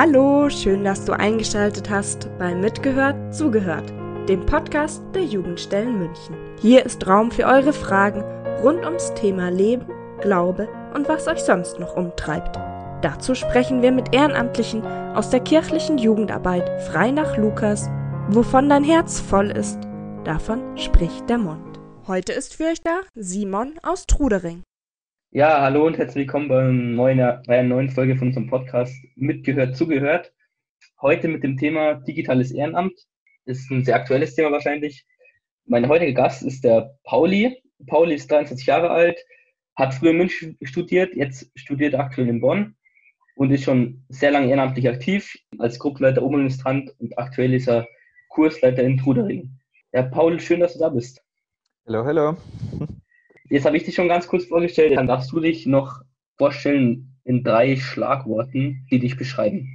Hallo, schön, dass du eingeschaltet hast bei Mitgehört, Zugehört, dem Podcast der Jugendstellen München. Hier ist Raum für eure Fragen rund ums Thema Leben, Glaube und was euch sonst noch umtreibt. Dazu sprechen wir mit Ehrenamtlichen aus der kirchlichen Jugendarbeit frei nach Lukas. Wovon dein Herz voll ist, davon spricht der Mund. Heute ist für euch da Simon aus Trudering. Ja, hallo und herzlich willkommen bei, neuen, bei einer neuen Folge von unserem Podcast Mitgehört, Zugehört. Heute mit dem Thema digitales Ehrenamt. Ist ein sehr aktuelles Thema wahrscheinlich. Mein heutiger Gast ist der Pauli. Pauli ist 23 Jahre alt, hat früher in München studiert, jetzt studiert er aktuell in Bonn und ist schon sehr lange ehrenamtlich aktiv als Gruppenleiter Oberministrant und aktuell ist er Kursleiter in Trudering. Ja, Paul, schön, dass du da bist. Hallo, hallo. Jetzt habe ich dich schon ganz kurz vorgestellt. Dann darfst du dich noch vorstellen in drei Schlagworten, die dich beschreiben.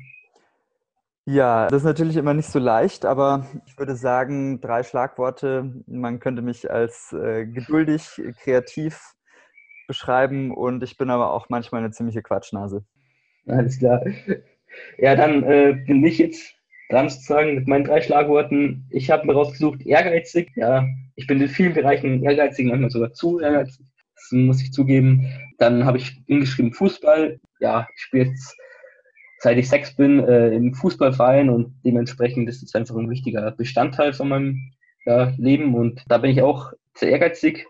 Ja, das ist natürlich immer nicht so leicht, aber ich würde sagen, drei Schlagworte. Man könnte mich als äh, geduldig, kreativ beschreiben und ich bin aber auch manchmal eine ziemliche Quatschnase. Alles klar. Ja, dann äh, bin ich jetzt dran sozusagen mit meinen drei Schlagworten. Ich habe mir rausgesucht, ehrgeizig. Ja, ich bin in vielen Bereichen ehrgeizig, manchmal sogar zu ehrgeizig. Das muss ich zugeben. Dann habe ich hingeschrieben Fußball. Ja, ich spiele jetzt seit ich sechs bin äh, im Fußballverein und dementsprechend ist es einfach ein wichtiger Bestandteil von meinem ja, Leben und da bin ich auch sehr ehrgeizig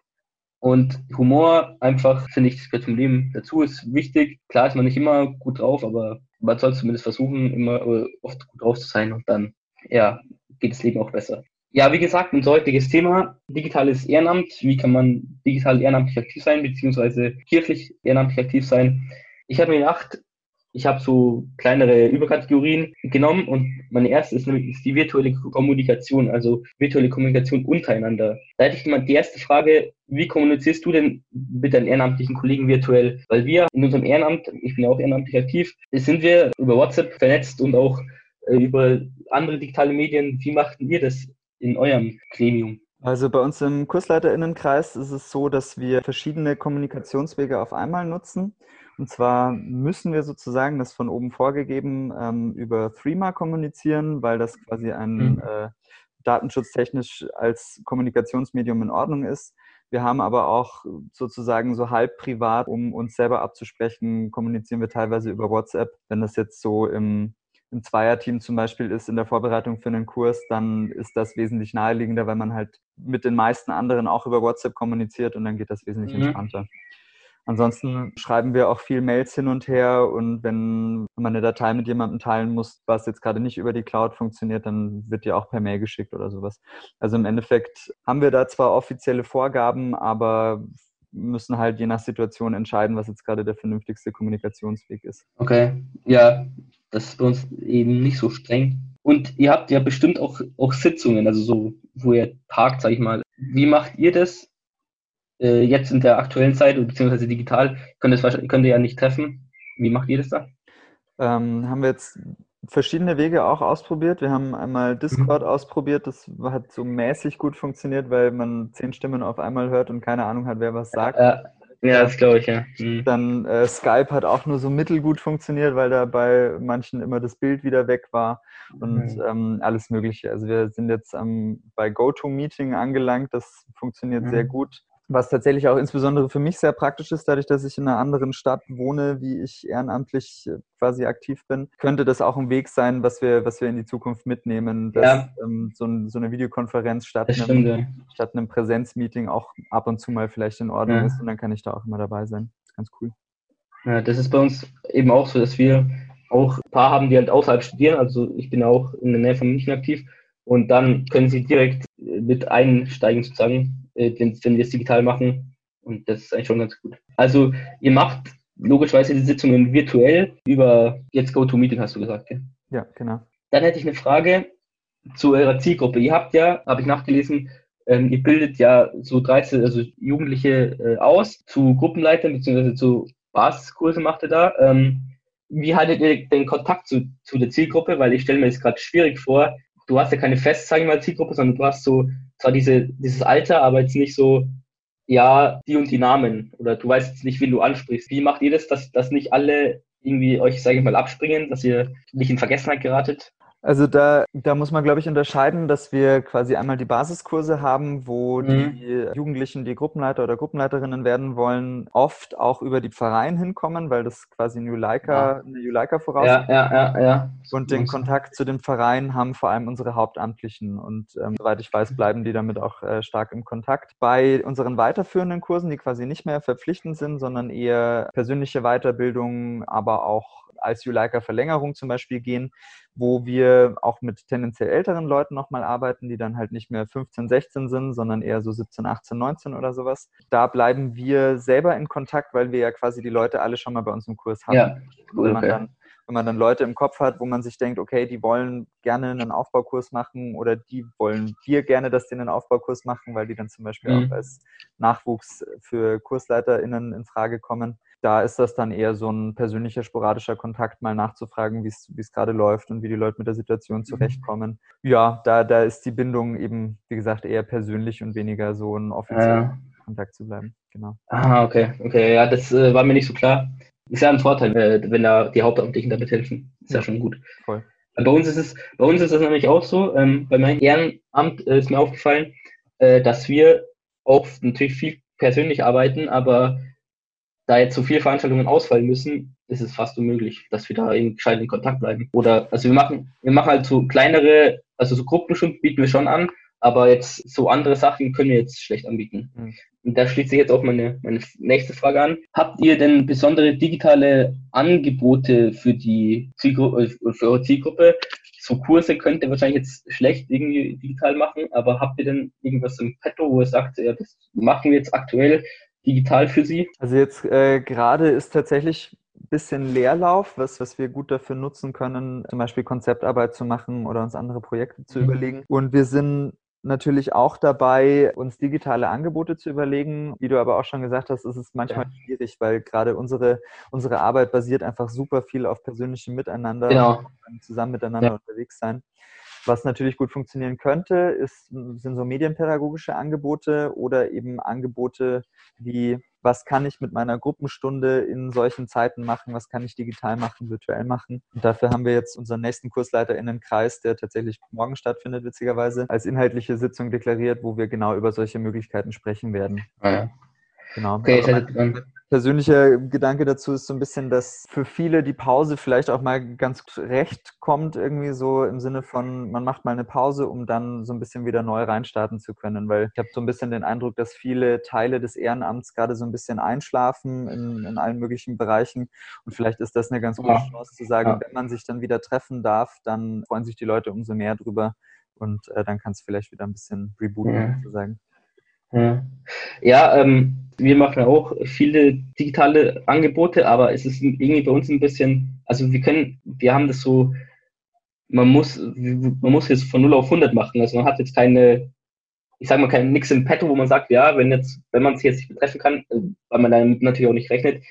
und Humor einfach finde ich gehört zum Leben dazu ist wichtig klar ist man nicht immer gut drauf aber man soll zumindest versuchen, immer äh, oft gut drauf zu sein und dann, ja, geht das Leben auch besser. Ja, wie gesagt, unser heutiges Thema, digitales Ehrenamt. Wie kann man digital ehrenamtlich aktiv sein, beziehungsweise kirchlich ehrenamtlich aktiv sein? Ich habe mir gedacht, ich habe so kleinere Überkategorien genommen und meine erste ist nämlich die virtuelle Kommunikation, also virtuelle Kommunikation untereinander. Da hätte ich mal die erste Frage, wie kommunizierst du denn mit deinen ehrenamtlichen Kollegen virtuell? Weil wir in unserem Ehrenamt, ich bin ja auch ehrenamtlich aktiv, sind wir über WhatsApp vernetzt und auch äh, über andere digitale Medien. Wie macht ihr das in eurem Gremium? Also bei uns im Kursleiterinnenkreis ist es so, dass wir verschiedene Kommunikationswege auf einmal nutzen. Und zwar müssen wir sozusagen das von oben vorgegeben ähm, über Threema kommunizieren, weil das quasi ein mhm. äh, datenschutztechnisch als Kommunikationsmedium in Ordnung ist. Wir haben aber auch sozusagen so halb privat, um uns selber abzusprechen, kommunizieren wir teilweise über WhatsApp. Wenn das jetzt so im, im Zweierteam zum Beispiel ist in der Vorbereitung für einen Kurs, dann ist das wesentlich naheliegender, weil man halt mit den meisten anderen auch über WhatsApp kommuniziert und dann geht das wesentlich mhm. entspannter. Ansonsten schreiben wir auch viel Mails hin und her und wenn man eine Datei mit jemandem teilen muss, was jetzt gerade nicht über die Cloud funktioniert, dann wird die auch per Mail geschickt oder sowas. Also im Endeffekt haben wir da zwar offizielle Vorgaben, aber müssen halt je nach Situation entscheiden, was jetzt gerade der vernünftigste Kommunikationsweg ist. Okay, ja, das ist bei uns eben nicht so streng. Und ihr habt ja bestimmt auch, auch Sitzungen, also so, wo ihr tagt, sag ich mal. Wie macht ihr das? Äh, jetzt in der aktuellen Zeit, beziehungsweise digital, könnt ihr, könnt ihr ja nicht treffen. Wie macht ihr das da? Ähm, haben wir jetzt verschiedene Wege auch ausprobiert. Wir haben einmal Discord mhm. ausprobiert, das hat so mäßig gut funktioniert, weil man zehn Stimmen auf einmal hört und keine Ahnung hat, wer was sagt. Ja, ja das glaube ich, ja. Mhm. Dann äh, Skype hat auch nur so mittelgut funktioniert, weil da bei manchen immer das Bild wieder weg war und mhm. ähm, alles Mögliche. Also wir sind jetzt ähm, bei GoToMeeting angelangt, das funktioniert sehr mhm. gut was tatsächlich auch insbesondere für mich sehr praktisch ist, dadurch, dass ich in einer anderen Stadt wohne, wie ich ehrenamtlich äh, quasi aktiv bin, könnte das auch ein Weg sein, was wir, was wir in die Zukunft mitnehmen, dass ja. ähm, so, ein, so, eine Videokonferenz statt einem, stimmt, ja. statt einem Präsenzmeeting auch ab und zu mal vielleicht in Ordnung ja. ist und dann kann ich da auch immer dabei sein. Das ist ganz cool. Ja, das ist bei uns eben auch so, dass wir auch ein paar haben, die halt außerhalb studieren. Also ich bin auch in der Nähe von München aktiv und dann können sie direkt mit einsteigen sozusagen äh, wenn, wenn wir es digital machen. Und das ist eigentlich schon ganz gut. Also ihr macht logischerweise die Sitzungen virtuell über jetzt GoToMeeting, hast du gesagt, ja? Ja, genau. Dann hätte ich eine Frage zu eurer Zielgruppe. Ihr habt ja, habe ich nachgelesen, ähm, ihr bildet ja so 13, also Jugendliche äh, aus zu Gruppenleitern beziehungsweise zu Basiskurse macht ihr da. Ähm, wie haltet ihr den Kontakt zu, zu der Zielgruppe? Weil ich stelle mir das gerade schwierig vor. Du hast ja keine fest, sagen wir mal, Zielgruppe, sondern du hast so zwar diese, dieses Alter, aber jetzt nicht so, ja, die und die Namen oder du weißt jetzt nicht, wen du ansprichst. Wie macht ihr das, dass, dass nicht alle irgendwie euch, sage ich mal, abspringen, dass ihr nicht in Vergessenheit geratet? Also da, da muss man, glaube ich, unterscheiden, dass wir quasi einmal die Basiskurse haben, wo mhm. die Jugendlichen, die Gruppenleiter oder Gruppenleiterinnen werden wollen, oft auch über die Pfarreien hinkommen, weil das quasi eine Juleika, eine Juleika voraussetzt. Ja, ja, ja, ja. Und den Kontakt zu den Pfarreien haben vor allem unsere Hauptamtlichen. Und ähm, soweit ich weiß, bleiben die damit auch äh, stark im Kontakt. Bei unseren weiterführenden Kursen, die quasi nicht mehr verpflichtend sind, sondern eher persönliche Weiterbildung, aber auch als Juleika-Verlängerung zum Beispiel gehen, wo wir auch mit tendenziell älteren Leuten nochmal arbeiten, die dann halt nicht mehr 15, 16 sind, sondern eher so 17, 18, 19 oder sowas. Da bleiben wir selber in Kontakt, weil wir ja quasi die Leute alle schon mal bei uns im Kurs haben. Ja, cool, wenn, man dann, wenn man dann Leute im Kopf hat, wo man sich denkt, okay, die wollen gerne einen Aufbaukurs machen oder die wollen wir gerne, dass die einen Aufbaukurs machen, weil die dann zum Beispiel mhm. auch als Nachwuchs für KursleiterInnen in Frage kommen da ist das dann eher so ein persönlicher, sporadischer Kontakt, mal nachzufragen, wie es gerade läuft und wie die Leute mit der Situation mhm. zurechtkommen. Ja, da, da ist die Bindung eben, wie gesagt, eher persönlich und weniger so ein offizieller ja. Kontakt zu bleiben. Genau. Ah, okay. Okay, ja, das äh, war mir nicht so klar. Ist ja ein Vorteil, äh, wenn da die Hauptamtlichen damit helfen. Ist ja, ja schon gut. Voll. Bei uns ist es, bei uns ist es nämlich auch so, ähm, bei meinem Ehrenamt äh, ist mir aufgefallen, äh, dass wir auch natürlich viel persönlich arbeiten, aber da jetzt so viele Veranstaltungen ausfallen müssen, ist es fast unmöglich, dass wir da in gescheit in Kontakt bleiben. Oder also wir machen, wir machen halt so kleinere, also so Gruppenstunden bieten wir schon an, aber jetzt so andere Sachen können wir jetzt schlecht anbieten. Mhm. Und da schließt sich jetzt auch meine, meine nächste Frage an. Habt ihr denn besondere digitale Angebote für die Zielgruppe, äh, für eure Zielgruppe? So Kurse könnt ihr wahrscheinlich jetzt schlecht irgendwie digital machen, aber habt ihr denn irgendwas im Petto, wo ihr sagt, ja, das machen wir jetzt aktuell digital für Sie? Also jetzt äh, gerade ist tatsächlich ein bisschen Leerlauf, was, was wir gut dafür nutzen können, zum Beispiel Konzeptarbeit zu machen oder uns andere Projekte zu mhm. überlegen. Und wir sind natürlich auch dabei, uns digitale Angebote zu überlegen. Wie du aber auch schon gesagt hast, ist es manchmal ja. schwierig, weil gerade unsere, unsere Arbeit basiert einfach super viel auf persönlichem Miteinander, genau. zusammen miteinander ja. unterwegs sein. Was natürlich gut funktionieren könnte, ist, sind so medienpädagogische Angebote oder eben Angebote wie, was kann ich mit meiner Gruppenstunde in solchen Zeiten machen, was kann ich digital machen, virtuell machen. Und dafür haben wir jetzt unseren nächsten KursleiterInnenkreis, der tatsächlich morgen stattfindet, witzigerweise, als inhaltliche Sitzung deklariert, wo wir genau über solche Möglichkeiten sprechen werden. Ah, ja. Genau. Okay, also, persönlicher Gedanke dazu ist so ein bisschen, dass für viele die Pause vielleicht auch mal ganz recht kommt, irgendwie so im Sinne von, man macht mal eine Pause, um dann so ein bisschen wieder neu reinstarten zu können. Weil ich habe so ein bisschen den Eindruck, dass viele Teile des Ehrenamts gerade so ein bisschen einschlafen in, in allen möglichen Bereichen. Und vielleicht ist das eine ganz gute Chance zu sagen, ja. wenn man sich dann wieder treffen darf, dann freuen sich die Leute umso mehr drüber. Und äh, dann kann es vielleicht wieder ein bisschen rebooten, ja. sozusagen. Ja, ja ähm, wir machen auch viele digitale Angebote, aber es ist irgendwie bei uns ein bisschen, also wir können, wir haben das so, man muss, man muss jetzt von 0 auf 100 machen. Also man hat jetzt keine, ich sage mal, kein nix im Petto, wo man sagt, ja, wenn jetzt, wenn man es jetzt nicht betreffen kann, äh, weil man dann natürlich auch nicht rechnet,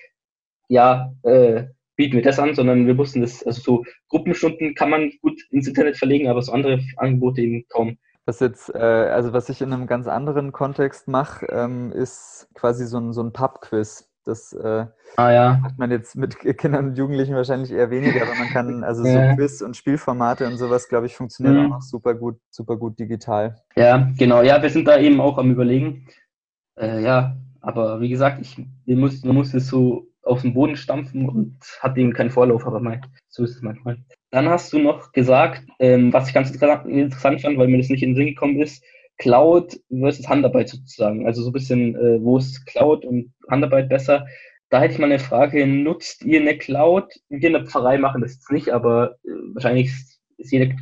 ja, äh, bieten wir das an, sondern wir mussten das, also so Gruppenstunden kann man gut ins Internet verlegen, aber so andere Angebote eben kaum. Was jetzt, äh, also was ich in einem ganz anderen Kontext mache, ähm, ist quasi so ein, so ein Pub-Quiz. Das äh, ah, ja. macht man jetzt mit Kindern und Jugendlichen wahrscheinlich eher weniger, aber man kann, also ja. so Quiz und Spielformate und sowas, glaube ich, funktionieren mhm. auch noch super gut, super gut digital. Ja, genau. Ja, wir sind da eben auch am überlegen. Äh, ja, aber wie gesagt, ich, man muss es so auf den Boden stampfen und hat eben keinen Vorlauf, aber mein, so ist es manchmal. Dann hast du noch gesagt, ähm, was ich ganz interessant fand, weil mir das nicht in den Sinn gekommen ist, Cloud versus Handarbeit sozusagen. Also so ein bisschen, äh, wo ist Cloud und Handarbeit besser? Da hätte ich mal eine Frage, nutzt ihr eine Cloud? Wir in der Pfarrei machen das jetzt nicht, aber äh, wahrscheinlich ist jede,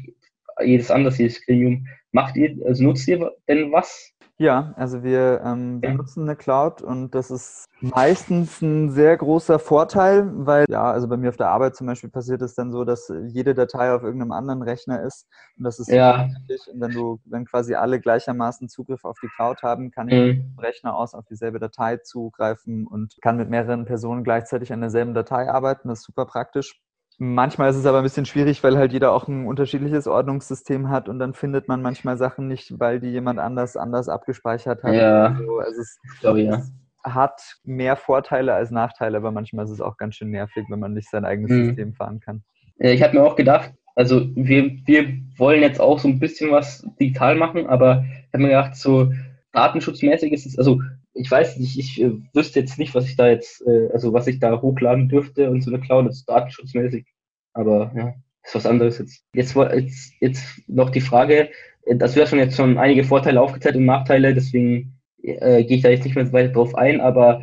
jedes anders, jedes Gremium. Macht ihr, also nutzt ihr denn was? Ja, also wir, ähm, wir nutzen eine Cloud und das ist meistens ein sehr großer Vorteil, weil ja, also bei mir auf der Arbeit zum Beispiel passiert es dann so, dass jede Datei auf irgendeinem anderen Rechner ist und das ist ja. wichtig. Und wenn du, wenn quasi alle gleichermaßen Zugriff auf die Cloud haben, kann ich mhm. vom Rechner aus auf dieselbe Datei zugreifen und kann mit mehreren Personen gleichzeitig an derselben Datei arbeiten. Das ist super praktisch. Manchmal ist es aber ein bisschen schwierig, weil halt jeder auch ein unterschiedliches Ordnungssystem hat und dann findet man manchmal Sachen nicht, weil die jemand anders anders abgespeichert hat. Ja. So. Also es, Sorry, ja. hat mehr Vorteile als Nachteile, aber manchmal ist es auch ganz schön nervig, wenn man nicht sein eigenes mhm. System fahren kann. Ich habe mir auch gedacht, also wir, wir wollen jetzt auch so ein bisschen was digital machen, aber ich habe mir gedacht, so datenschutzmäßig ist es, also ich weiß nicht, ich äh, wüsste jetzt nicht, was ich da jetzt, äh, also was ich da hochladen dürfte und so eine Cloud, das ist datenschutzmäßig. Aber ja, ist was anderes jetzt. Jetzt, jetzt, jetzt noch die Frage, äh, das wäre schon jetzt schon einige Vorteile aufgezählt und Nachteile, deswegen äh, gehe ich da jetzt nicht mehr weiter drauf ein, aber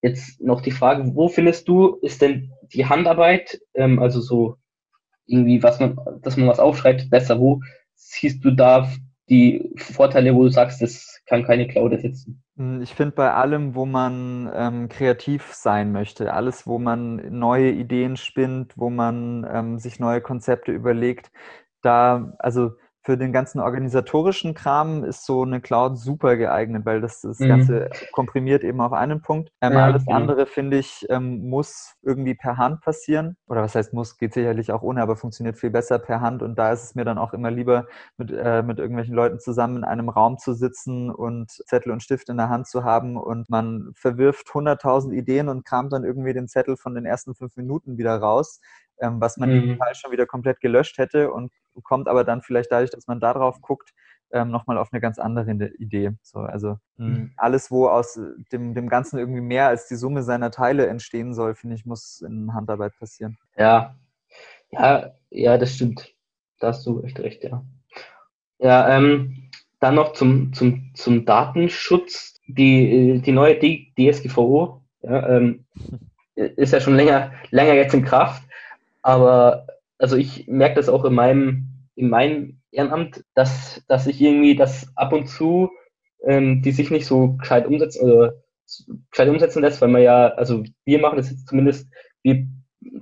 jetzt noch die Frage, wo findest du, ist denn die Handarbeit, ähm, also so irgendwie, was man, dass man was aufschreibt, besser, wo siehst du da die Vorteile, wo du sagst, das kann keine Cloud ersetzen? Hm, ich finde bei allem, wo man ähm, kreativ sein möchte, alles, wo man neue Ideen spinnt, wo man ähm, sich neue Konzepte überlegt, da, also für den ganzen organisatorischen Kram ist so eine Cloud super geeignet, weil das das mhm. Ganze komprimiert eben auf einen Punkt. Ähm, ja, alles ja. andere, finde ich, ähm, muss irgendwie per Hand passieren. Oder was heißt muss, geht sicherlich auch ohne, aber funktioniert viel besser per Hand. Und da ist es mir dann auch immer lieber, mit, äh, mit irgendwelchen Leuten zusammen in einem Raum zu sitzen und Zettel und Stift in der Hand zu haben und man verwirft hunderttausend Ideen und kramt dann irgendwie den Zettel von den ersten fünf Minuten wieder raus ähm, was man mhm. digital schon wieder komplett gelöscht hätte und kommt aber dann vielleicht dadurch, dass man darauf guckt, ähm, nochmal auf eine ganz andere Idee. So, also mhm. alles, wo aus dem, dem Ganzen irgendwie mehr als die Summe seiner Teile entstehen soll, finde ich, muss in Handarbeit passieren. Ja, ja, ja, das stimmt. Da hast du echt recht, ja. Ja, ähm, dann noch zum, zum, zum Datenschutz. Die, die neue DSGVO ja, ähm, ist ja schon länger, länger jetzt in Kraft. Aber also ich merke das auch in meinem, in meinem Ehrenamt, dass, dass ich irgendwie das ab und zu, ähm, die sich nicht so gescheit umsetzen oder gescheit umsetzen lässt, weil man ja, also wir machen das jetzt zumindest, wir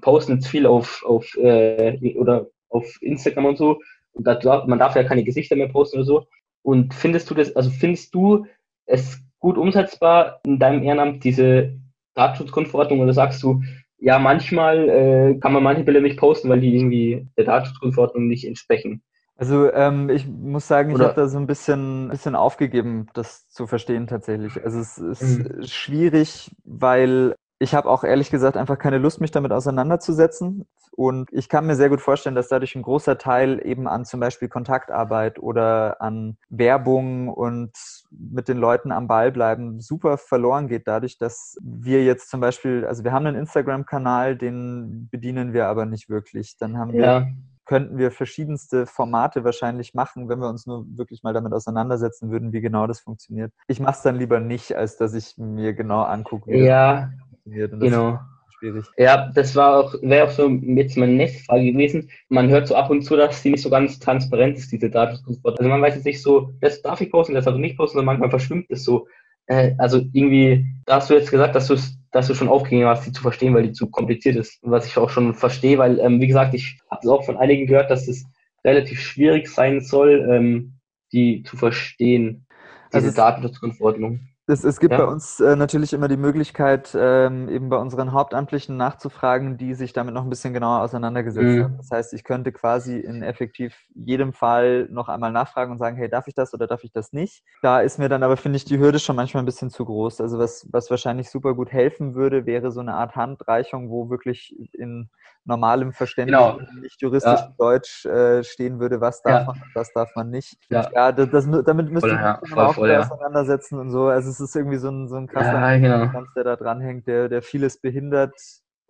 posten jetzt viel auf, auf äh, oder auf Instagram und so. Und da, man darf ja keine Gesichter mehr posten oder so. Und findest du das, also findest du es gut umsetzbar in deinem Ehrenamt, diese Datenschutzgrundverordnung, oder sagst du, ja, manchmal äh, kann man manche Bilder nicht posten, weil die irgendwie der Datenschutzgrundverordnung nicht entsprechen. Also ähm, ich muss sagen, ich habe da so ein bisschen, bisschen aufgegeben, das zu verstehen tatsächlich. Also es ist mhm. schwierig, weil ich habe auch ehrlich gesagt einfach keine Lust, mich damit auseinanderzusetzen. Und ich kann mir sehr gut vorstellen, dass dadurch ein großer Teil eben an zum Beispiel Kontaktarbeit oder an Werbung und mit den Leuten am Ball bleiben super verloren geht, dadurch, dass wir jetzt zum Beispiel, also wir haben einen Instagram-Kanal, den bedienen wir aber nicht wirklich. Dann haben ja. wir könnten wir verschiedenste Formate wahrscheinlich machen, wenn wir uns nur wirklich mal damit auseinandersetzen würden, wie genau das funktioniert. Ich mache es dann lieber nicht, als dass ich mir genau angucke, ja, funktioniert. Und genau. Schwierig. Ja, das war auch, wäre auch so jetzt meine nächste Frage gewesen. Man hört so ab und zu, dass sie nicht so ganz transparent ist, diese Datenschutzgrundverordnung. Also man weiß jetzt nicht so, das darf ich posten, das darf ich nicht posten, sondern manchmal verschwimmt es so. Äh, also irgendwie, da hast du jetzt gesagt, dass du dass du schon aufgegeben hast, die zu verstehen, weil die zu kompliziert ist. Was ich auch schon verstehe, weil, ähm, wie gesagt, ich habe es auch von einigen gehört, dass es relativ schwierig sein soll, ähm, die zu verstehen, diese also Datenschutzgrundverordnung. Es, es gibt ja. bei uns äh, natürlich immer die Möglichkeit, ähm, eben bei unseren Hauptamtlichen nachzufragen, die sich damit noch ein bisschen genauer auseinandergesetzt mhm. haben. Das heißt, ich könnte quasi in effektiv jedem Fall noch einmal nachfragen und sagen, hey, darf ich das oder darf ich das nicht? Da ist mir dann aber, finde ich, die Hürde schon manchmal ein bisschen zu groß. Also was, was wahrscheinlich super gut helfen würde, wäre so eine Art Handreichung, wo wirklich in normalem Verständnis, genau. nicht juristisch ja. Deutsch äh, stehen würde, was darf ja. man und was darf man nicht. Ja, ja das, das, damit müsste man sich auch voll, auseinandersetzen und so. Also es ist irgendwie so ein, so ein krasser genau. der da dranhängt, der, der vieles behindert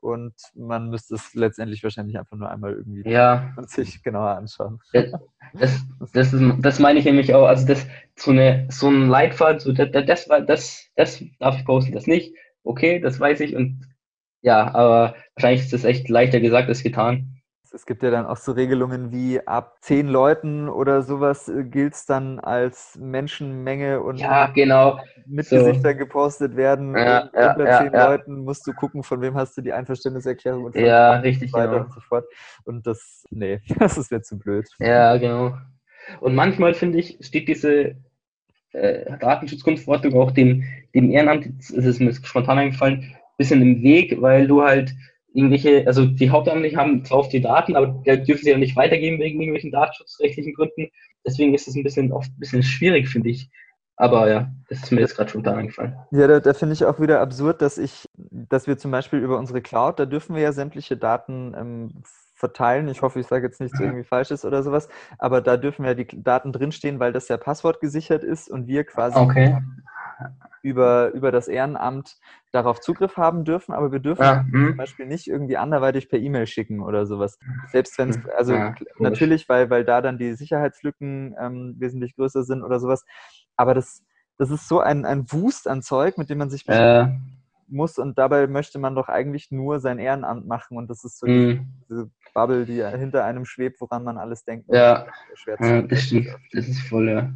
und man müsste es letztendlich wahrscheinlich einfach nur einmal irgendwie ja. sich genauer anschauen. Das, das, ist, das meine ich nämlich auch. Also das so eine so ein Leitfaden, so das, das, das, das darf ich posten, das nicht. Okay, das weiß ich und ja, aber wahrscheinlich ist das echt leichter gesagt als getan. Es gibt ja dann auch so Regelungen wie ab zehn Leuten oder sowas äh, gilt es dann als Menschenmenge und ja, genau. mit so. Gesichtern gepostet werden. Ja, ja, unter ja, zehn ja. Leuten musst du gucken, von wem hast du die Einverständniserklärung und ja, richtig, weiter genau. und so fort. Und das, nee, das ist mir zu blöd. Ja, genau. Und manchmal finde ich, steht diese äh, Datenschutzgrundverordnung auch dem, dem Ehrenamt, es ist mir spontan eingefallen, bisschen im Weg, weil du halt irgendwelche, also die Hauptamtlichen haben zwar oft die Daten, aber dürfen sie ja nicht weitergeben wegen irgendwelchen datenschutzrechtlichen Gründen. Deswegen ist es ein bisschen oft ein bisschen schwierig, finde ich, Aber ja, das ist mir jetzt gerade schon da eingefallen. Ja, da, da finde ich auch wieder absurd, dass ich, dass wir zum Beispiel über unsere Cloud, da dürfen wir ja sämtliche Daten ähm, verteilen. Ich hoffe, ich sage jetzt nichts irgendwie Falsches oder sowas, aber da dürfen ja die Daten drinstehen, weil das ja passwortgesichert ist und wir quasi Okay. Über, über das Ehrenamt darauf Zugriff haben dürfen, aber wir dürfen Ja, zum hm. Beispiel nicht irgendwie anderweitig per E-Mail schicken oder sowas. Selbst wenn es, Hm, also ja, natürlich, weil, weil da dann die Sicherheitslücken ähm, wesentlich größer sind oder sowas, aber das, das ist so ein, ein Wust an Zeug, mit dem man sich Äh, muss und dabei möchte man doch eigentlich nur sein Ehrenamt machen und das ist so hm. diese Bubble, die hinter einem schwebt, woran man alles denkt. Ja, Ja, das stimmt. Das ist voll, ja.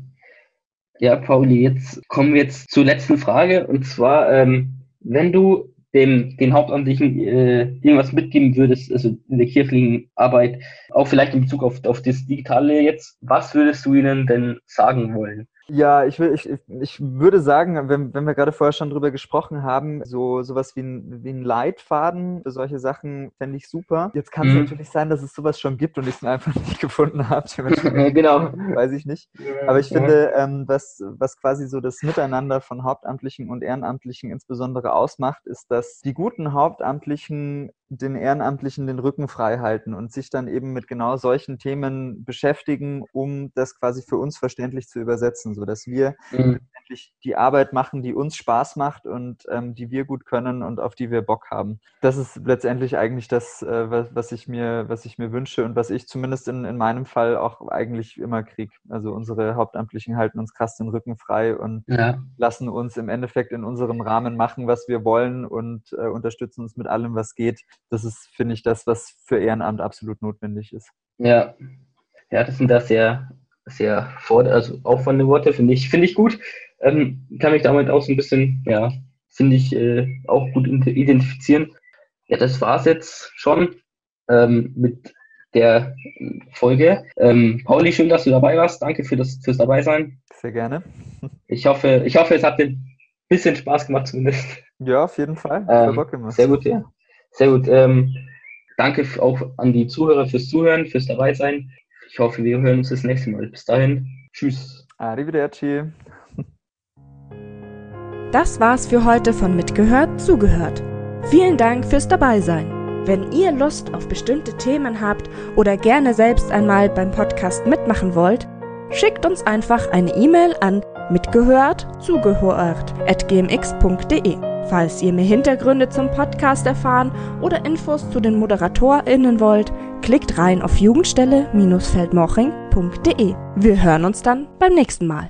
Ja, Pauli, jetzt kommen wir jetzt zur letzten Frage. Und zwar, ähm, wenn du dem, den Hauptamtlichen äh, irgendwas mitgeben würdest, also in der kirchlichen Arbeit, auch vielleicht in Bezug auf, auf das Digitale jetzt, was würdest du ihnen denn sagen wollen? Ja, ich, will, ich, ich- würde sagen, wenn, wenn wir gerade vorher schon drüber gesprochen haben, so sowas wie ein, wie ein Leitfaden für solche Sachen fände ich super. Jetzt kann es Mhm. natürlich sein, dass es sowas schon gibt und ich es einfach nicht gefunden habe. Genau. weiß ich nicht. Aber ich finde, ähm, was, was quasi so das Miteinander von Hauptamtlichen und Ehrenamtlichen insbesondere ausmacht, ist, dass die guten Hauptamtlichen den Ehrenamtlichen den Rücken frei halten und sich dann eben mit genau solchen Themen beschäftigen, um das quasi für uns verständlich zu übersetzen, sodass wir Mhm. Letztendlich die Arbeit machen, die uns Spaß macht und ähm, die wir gut können und auf die wir Bock haben. Das ist letztendlich eigentlich das, äh, was, was, ich mir, was ich mir wünsche und was ich zumindest in, in meinem Fall auch eigentlich immer kriege. Also unsere Hauptamtlichen halten uns krass den Rücken frei und Ja, lassen uns im Endeffekt in unserem Rahmen machen, was wir wollen und äh, unterstützen uns mit allem, was geht. Das ist, finde ich, das, was für Ehrenamt absolut notwendig ist. ja. Ja, das sind da sehr, sehr vor, also aufwandende Worte, finde ich, finde ich gut. Ähm, kann mich damit auch so ein bisschen, ja, finde ich, äh, auch gut ide- identifizieren. Ja, das war's jetzt schon ähm, mit der Folge. Ähm, Pauli, schön, dass du dabei warst. Danke für das, fürs Dabeisein. Sehr gerne. Ich hoffe, ich hoffe, es hat dir ein bisschen Spaß gemacht zumindest. Ja, auf jeden Fall. Ähm. Sehr gut, ja. Sehr gut. Ähm, danke auch an die Zuhörer fürs Zuhören, fürs Dabeisein. Ich hoffe, wir hören uns das nächste Mal. Bis dahin. Tschüss. Arrivederci. Das war's für heute von Mitgehört, zugehört. Vielen Dank fürs Dabeisein. Wenn ihr Lust auf bestimmte Themen habt oder gerne selbst einmal beim Podcast mitmachen wollt, schickt uns einfach eine E-Mail an mitgehört zugehört at gmx.de. Falls ihr mehr Hintergründe zum Podcast erfahren oder Infos zu den ModeratorInnen wollt, klickt rein auf jugendstelle-feldmoching.de. Wir hören uns dann beim nächsten Mal.